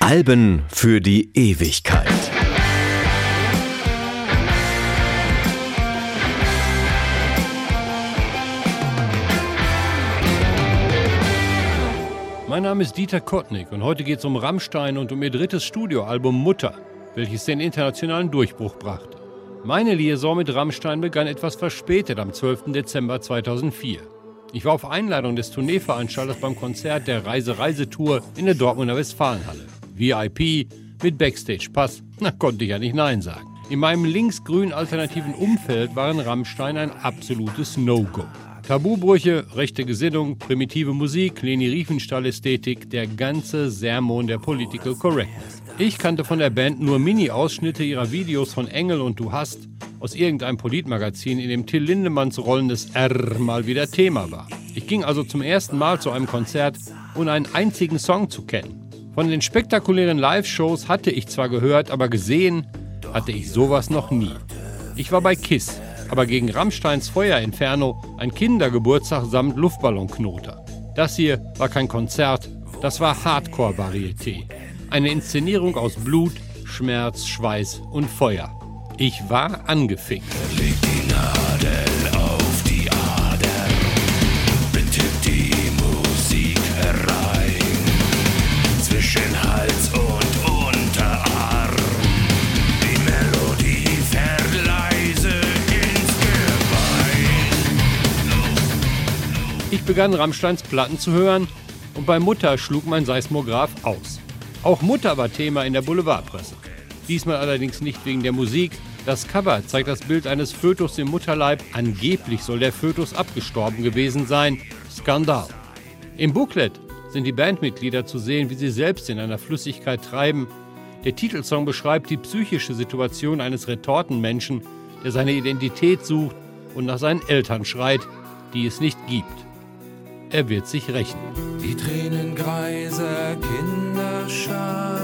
Alben für die Ewigkeit. Mein Name ist Dieter Kottnick und heute geht es um Rammstein und um ihr drittes Studioalbum Mutter, welches den internationalen Durchbruch brachte. Meine Liaison mit Rammstein begann etwas verspätet am 12. Dezember 2004. Ich war auf Einladung des Tourneeveranstalters beim Konzert der Reise-Reise-Tour in der Dortmunder Westfalenhalle. VIP mit Backstage-Pass, na konnte ich ja nicht Nein sagen. In meinem linksgrün alternativen Umfeld waren Rammstein ein absolutes No-Go. Tabubrüche, rechte Gesinnung, primitive Musik, Leni Riefenstahl-Ästhetik, der ganze Sermon der Political Correctness. Ich kannte von der Band nur Mini-Ausschnitte ihrer Videos von Engel und Du hast aus irgendeinem Politmagazin, in dem Till Lindemanns rollendes R mal wieder Thema war. Ich ging also zum ersten Mal zu einem Konzert, ohne einen einzigen Song zu kennen. Von den spektakulären Live-Shows hatte ich zwar gehört, aber gesehen hatte ich sowas noch nie. Ich war bei KISS, aber gegen Rammsteins Feuerinferno ein Kindergeburtstag samt Luftballonknoter. Das hier war kein Konzert, das war Hardcore-Varieté. Eine Inszenierung aus Blut, Schmerz, Schweiß und Feuer. Ich war angefickt. Ich begann Rammsteins Platten zu hören und bei Mutter schlug mein Seismograph aus. Auch Mutter war Thema in der Boulevardpresse. Diesmal allerdings nicht wegen der Musik. Das Cover zeigt das Bild eines Fötus im Mutterleib. Angeblich soll der Fötus abgestorben gewesen sein. Skandal. Im Booklet sind die Bandmitglieder zu sehen, wie sie selbst in einer Flüssigkeit treiben. Der Titelsong beschreibt die psychische Situation eines Retortenmenschen, der seine Identität sucht und nach seinen Eltern schreit, die es nicht gibt er wird sich rächen. Die Tränengreise Kinderschar,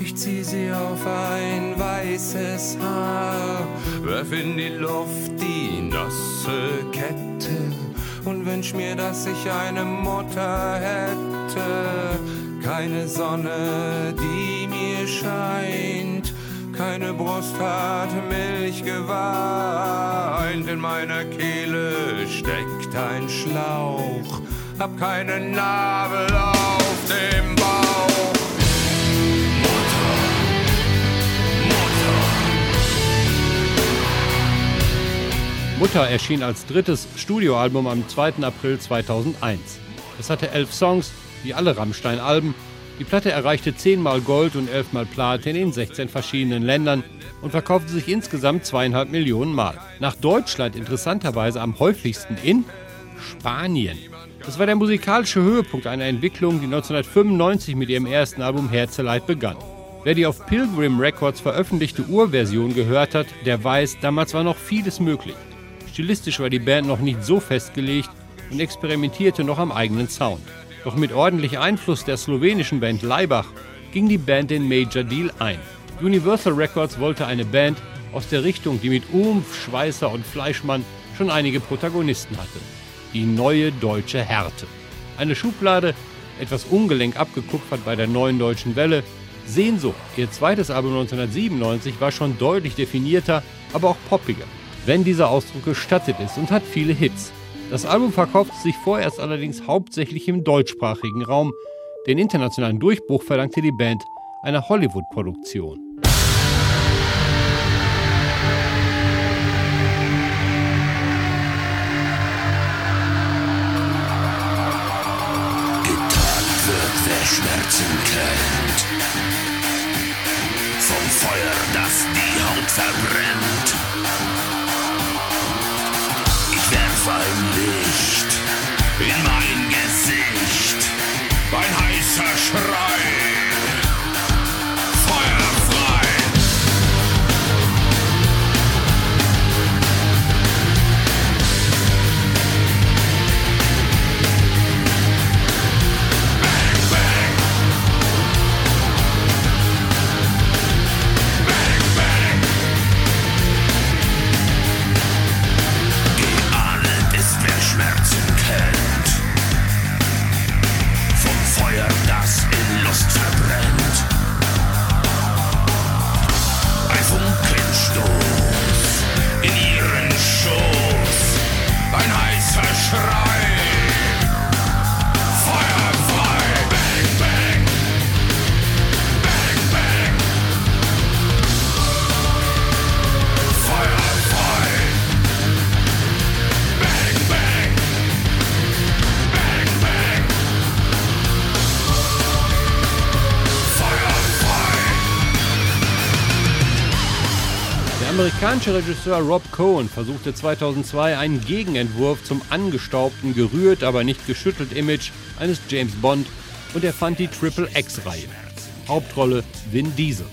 ich zieh sie auf ein weißes Haar, werf in die Luft die nasse Kette und wünsch mir, dass ich eine Mutter hätte. Keine Sonne, die mir scheint, keine Brust hat Milch geweint, in meiner Kehle steckt ein Schlauch, hab keinen Nabel auf dem Bauch. Mutter, Mutter. Mutter erschien als drittes Studioalbum am 2. April 2001. Es hatte elf Songs, wie alle Rammstein-Alben, die Platte erreichte zehnmal Gold und elfmal Platin in 16 verschiedenen Ländern und verkaufte sich insgesamt zweieinhalb Millionen Mal. Nach Deutschland interessanterweise am häufigsten in Spanien. Das war der musikalische Höhepunkt einer Entwicklung, die 1995 mit ihrem ersten Album Herzeleid begann. Wer die auf Pilgrim Records veröffentlichte Urversion gehört hat, der weiß, damals war noch vieles möglich. Stilistisch war die Band noch nicht so festgelegt und experimentierte noch am eigenen Sound. Doch mit ordentlich Einfluss der slowenischen Band Leibach ging die Band den Major Deal ein. Universal Records wollte eine Band aus der Richtung, die mit Umf, Schweißer und Fleischmann schon einige Protagonisten hatte. Die neue deutsche Härte. Eine Schublade, etwas ungelenk abgekupfert bei der neuen deutschen Welle. Sehnsucht, ihr zweites Album 1997, war schon deutlich definierter, aber auch poppiger, wenn dieser Ausdruck gestattet ist und hat viele Hits. Das Album verkaufte sich vorerst allerdings hauptsächlich im deutschsprachigen Raum. Den internationalen Durchbruch verdankte die Band einer Hollywood-Produktion. Schmerzen kennt. Vom Feuer, das die Haut verbrennt. Ein Licht in mein Gesicht, ein heißer Schrei. Amerikanische Regisseur Rob Cohen versuchte 2002 einen Gegenentwurf zum angestaubten, gerührt, aber nicht geschüttelt Image eines James Bond und er fand die Triple X-Reihe. Hauptrolle Vin Diesel.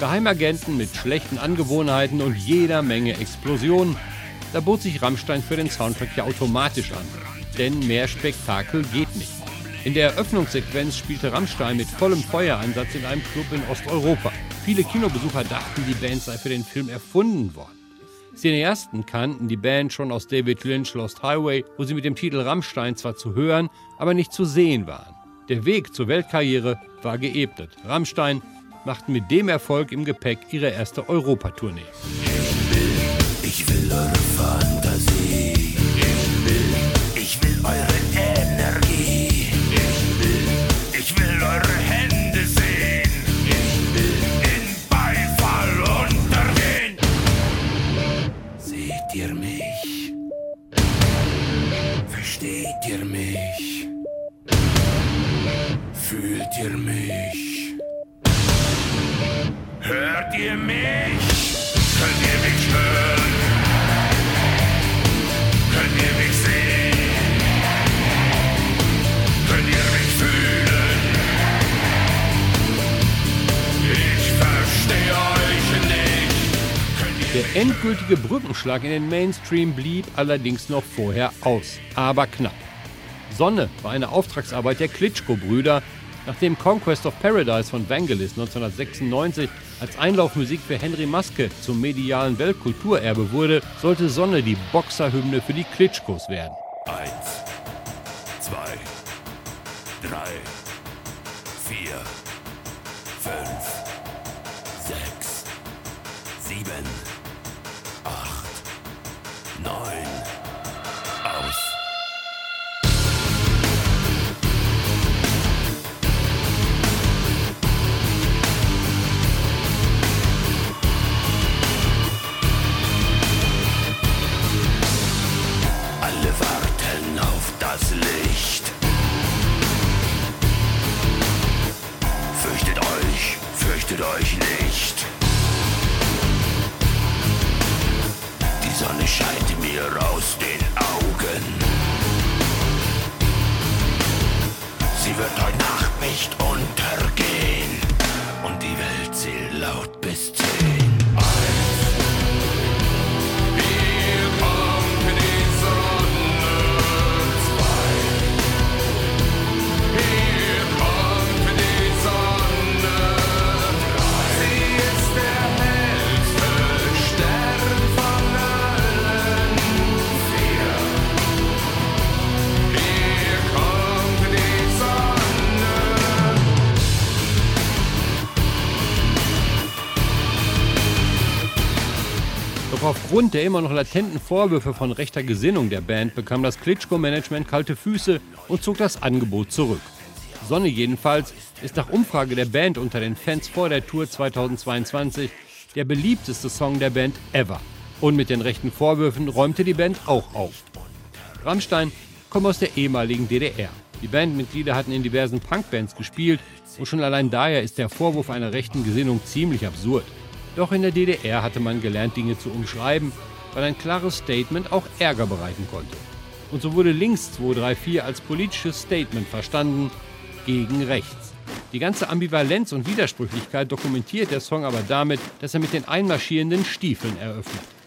Geheimagenten mit schlechten Angewohnheiten und jeder Menge Explosionen. Da bot sich Rammstein für den Soundtrack ja automatisch an. Denn mehr Spektakel geht nicht. In der Eröffnungssequenz spielte Rammstein mit vollem Feueransatz in einem Club in Osteuropa. Viele Kinobesucher dachten, die Band sei für den Film erfunden worden. Cineasten kannten die Band schon aus David Lynch Lost Highway, wo sie mit dem Titel Rammstein zwar zu hören, aber nicht zu sehen waren. Der Weg zur Weltkarriere war geebnet. Rammstein machten mit dem Erfolg im Gepäck ihre erste Europatournee. Ich will eure Fantasie. Endgültige Brückenschlag in den Mainstream blieb allerdings noch vorher aus, aber knapp. Sonne war eine Auftragsarbeit der Klitschko-Brüder. Nachdem Conquest of Paradise von Vangelis 1996 als Einlaufmusik für Henry Maske zum medialen Weltkulturerbe wurde, sollte Sonne die Boxerhymne für die Klitschkos werden. Eins, zwei, drei, vier, fünf, aufgrund der immer noch latenten Vorwürfe von rechter Gesinnung der Band bekam das Klitschko-Management kalte Füße und zog das Angebot zurück. Sonne jedenfalls ist nach Umfrage der Band unter den Fans vor der Tour 2022 der beliebteste Song der Band ever. Und mit den rechten Vorwürfen räumte die Band auch auf. Rammstein kommt aus der ehemaligen DDR. Die Bandmitglieder hatten in diversen Punkbands gespielt und schon allein daher ist der Vorwurf einer rechten Gesinnung ziemlich absurd. Doch in der DDR hatte man gelernt, Dinge zu umschreiben, weil ein klares Statement auch Ärger bereiten konnte. Und so wurde links 234 als politisches Statement verstanden gegen rechts. Die ganze Ambivalenz und Widersprüchlichkeit dokumentiert der Song aber damit, dass er mit den einmarschierenden Stiefeln eröffnet.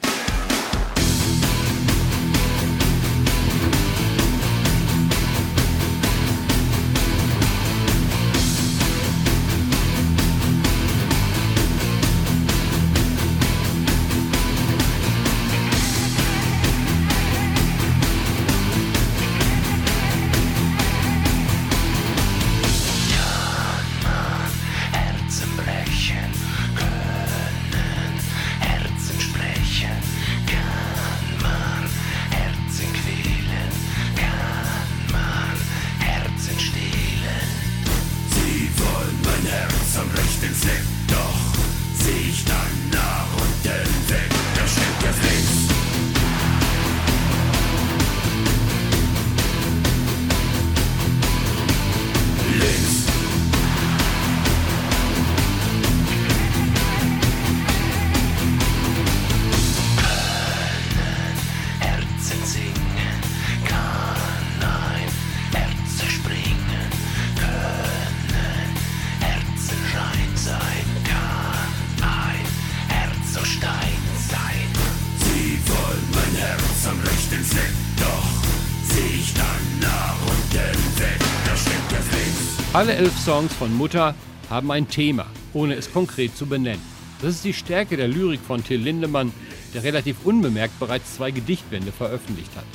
Alle elf Songs von Mutter haben ein Thema, ohne es konkret zu benennen. Das ist die Stärke der Lyrik von Till Lindemann, der relativ unbemerkt bereits zwei Gedichtbände veröffentlicht hat.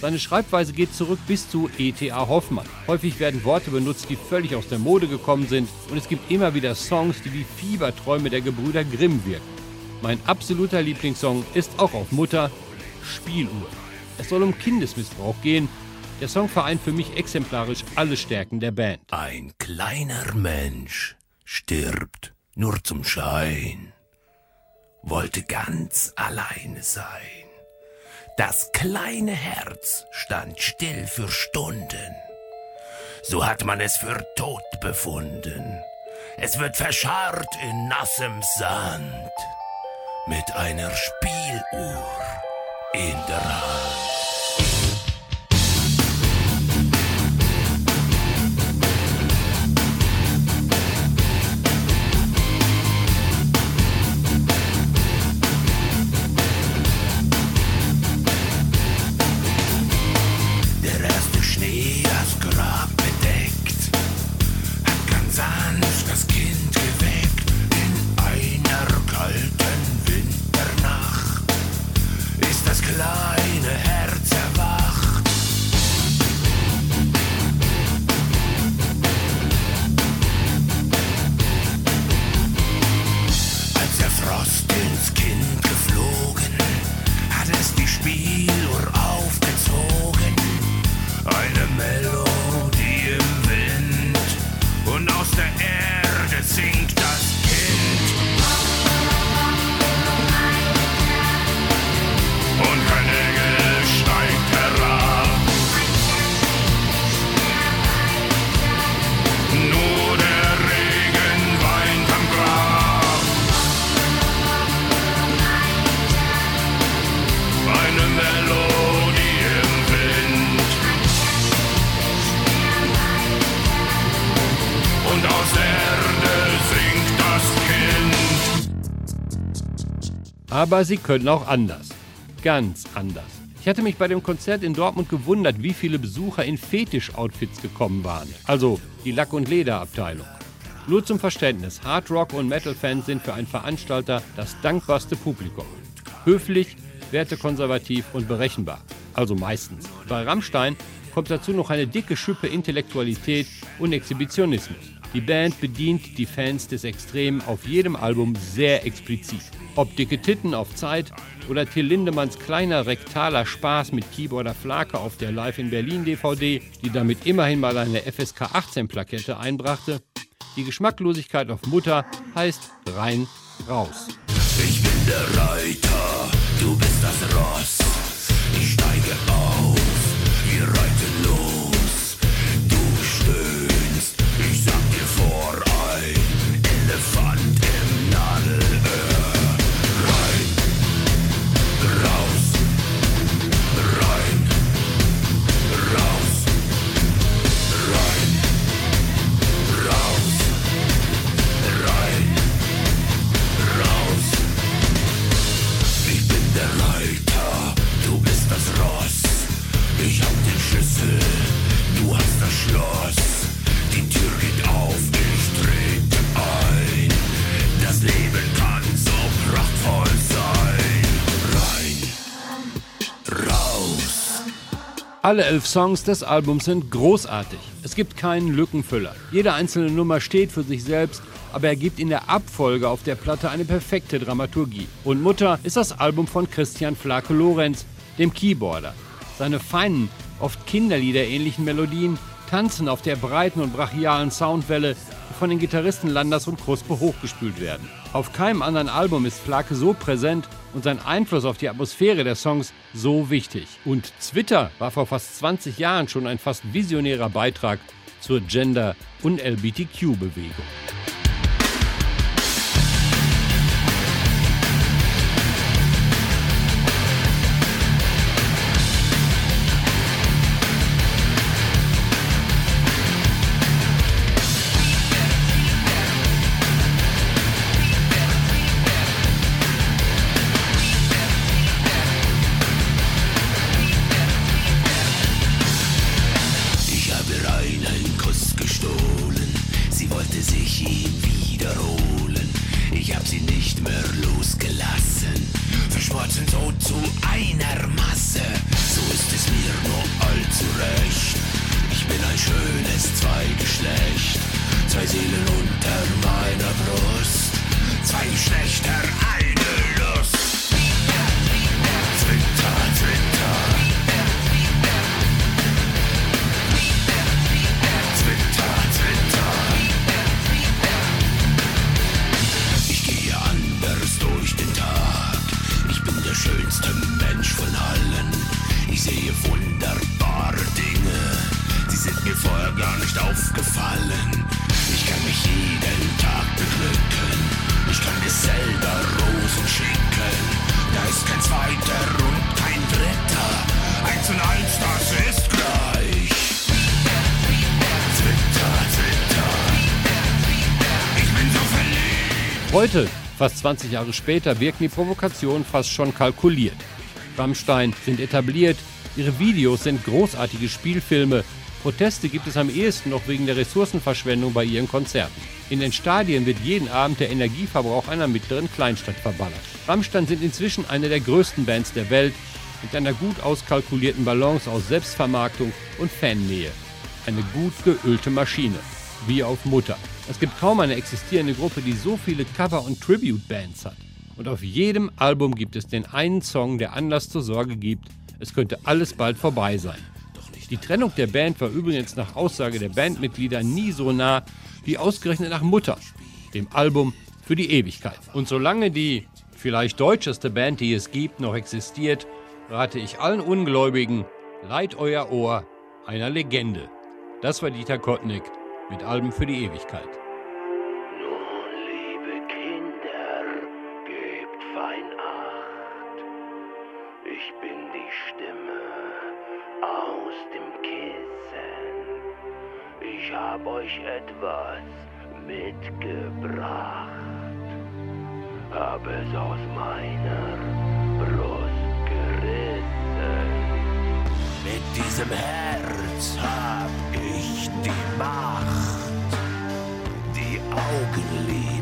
Seine Schreibweise geht zurück bis zu E.T.A. Hoffmann. Häufig werden Worte benutzt, die völlig aus der Mode gekommen sind und es gibt immer wieder Songs, die wie Fieberträume der Gebrüder Grimm wirken. Mein absoluter Lieblingssong ist auch auf Mutter Spieluhr. Es soll um Kindesmissbrauch gehen der Song vereint für mich exemplarisch alle Stärken der Band. Ein kleiner Mensch stirbt nur zum Schein, wollte ganz alleine sein. Das kleine Herz stand still für Stunden. So hat man es für tot befunden. Es wird verscharrt in nassem Sand mit einer Spieluhr in der Hand. Aber sie können auch anders. Ganz anders. Ich hatte mich bei dem Konzert in Dortmund gewundert, wie viele Besucher in Fetisch-Outfits gekommen waren. Also die Lack- und Lederabteilung. Nur zum Verständnis, Hard Rock und Metal-Fans sind für einen Veranstalter das dankbarste Publikum. Höflich, wertekonservativ und berechenbar. Also meistens. Bei Rammstein kommt dazu noch eine dicke Schippe Intellektualität und Exhibitionismus. Die Band bedient die Fans des Extremen auf jedem Album sehr explizit. Ob dicke Titten auf Zeit oder Till Lindemanns kleiner rektaler Spaß mit Keyboarder Flake auf der Live in Berlin DVD, die damit immerhin mal eine FSK 18 Plakette einbrachte, die Geschmacklosigkeit auf Mutter heißt rein raus. Ich bin der Reiter, du bist das Ross. Ich steige auf, wir reiten los. Alle elf Songs des Albums sind großartig. Es gibt keinen Lückenfüller. Jede einzelne Nummer steht für sich selbst, aber er gibt in der Abfolge auf der Platte eine perfekte Dramaturgie. Und Mutter ist das Album von Christian Flake Lorenz, dem Keyboarder. Seine feinen, oft kinderliederähnlichen Melodien tanzen auf der breiten und brachialen Soundwelle, von den Gitarristen Landers und Kruspe hochgespült werden. Auf keinem anderen Album ist Flake so präsent und sein Einfluss auf die Atmosphäre der Songs so wichtig. Und Twitter war vor fast 20 Jahren schon ein fast visionärer Beitrag zur Gender- und LGBTQ-Bewegung. Zweiter und kein dritter. Eins und eins, das ist gleich. Twitter, Twitter. Ich bin so verliebt. Heute, fast 20 Jahre später, wirken die Provokationen fast schon kalkuliert. Rammstein sind etabliert, ihre Videos sind großartige Spielfilme, Proteste gibt es am ehesten noch wegen der Ressourcenverschwendung bei ihren Konzerten. In den Stadien wird jeden Abend der Energieverbrauch einer mittleren Kleinstadt verballert. Rammstein sind inzwischen eine der größten Bands der Welt mit einer gut auskalkulierten Balance aus Selbstvermarktung und Fannähe. Eine gut geölte Maschine, wie auf Mutter. Es gibt kaum eine existierende Gruppe, die so viele Cover- und Tribute-Bands hat. Und auf jedem Album gibt es den einen Song, der Anlass zur Sorge gibt, es könnte alles bald vorbei sein. Die Trennung der Band war übrigens nach Aussage der Bandmitglieder nie so nah wie ausgerechnet nach Mutter, dem Album für die Ewigkeit. Und solange die vielleicht deutscheste Band, die es gibt, noch existiert, rate ich allen Ungläubigen, leiht euer Ohr einer Legende. Das war Dieter Kottnick mit Alben für die Ewigkeit. Nun, liebe Kinder, gebt fein Acht. Ich bin die Stimme aus dem Kissen. Ich hab euch etwas mitgebracht. Hab es aus meiner Brust gerissen. Mit diesem Herz hab ich die Macht die Augenlider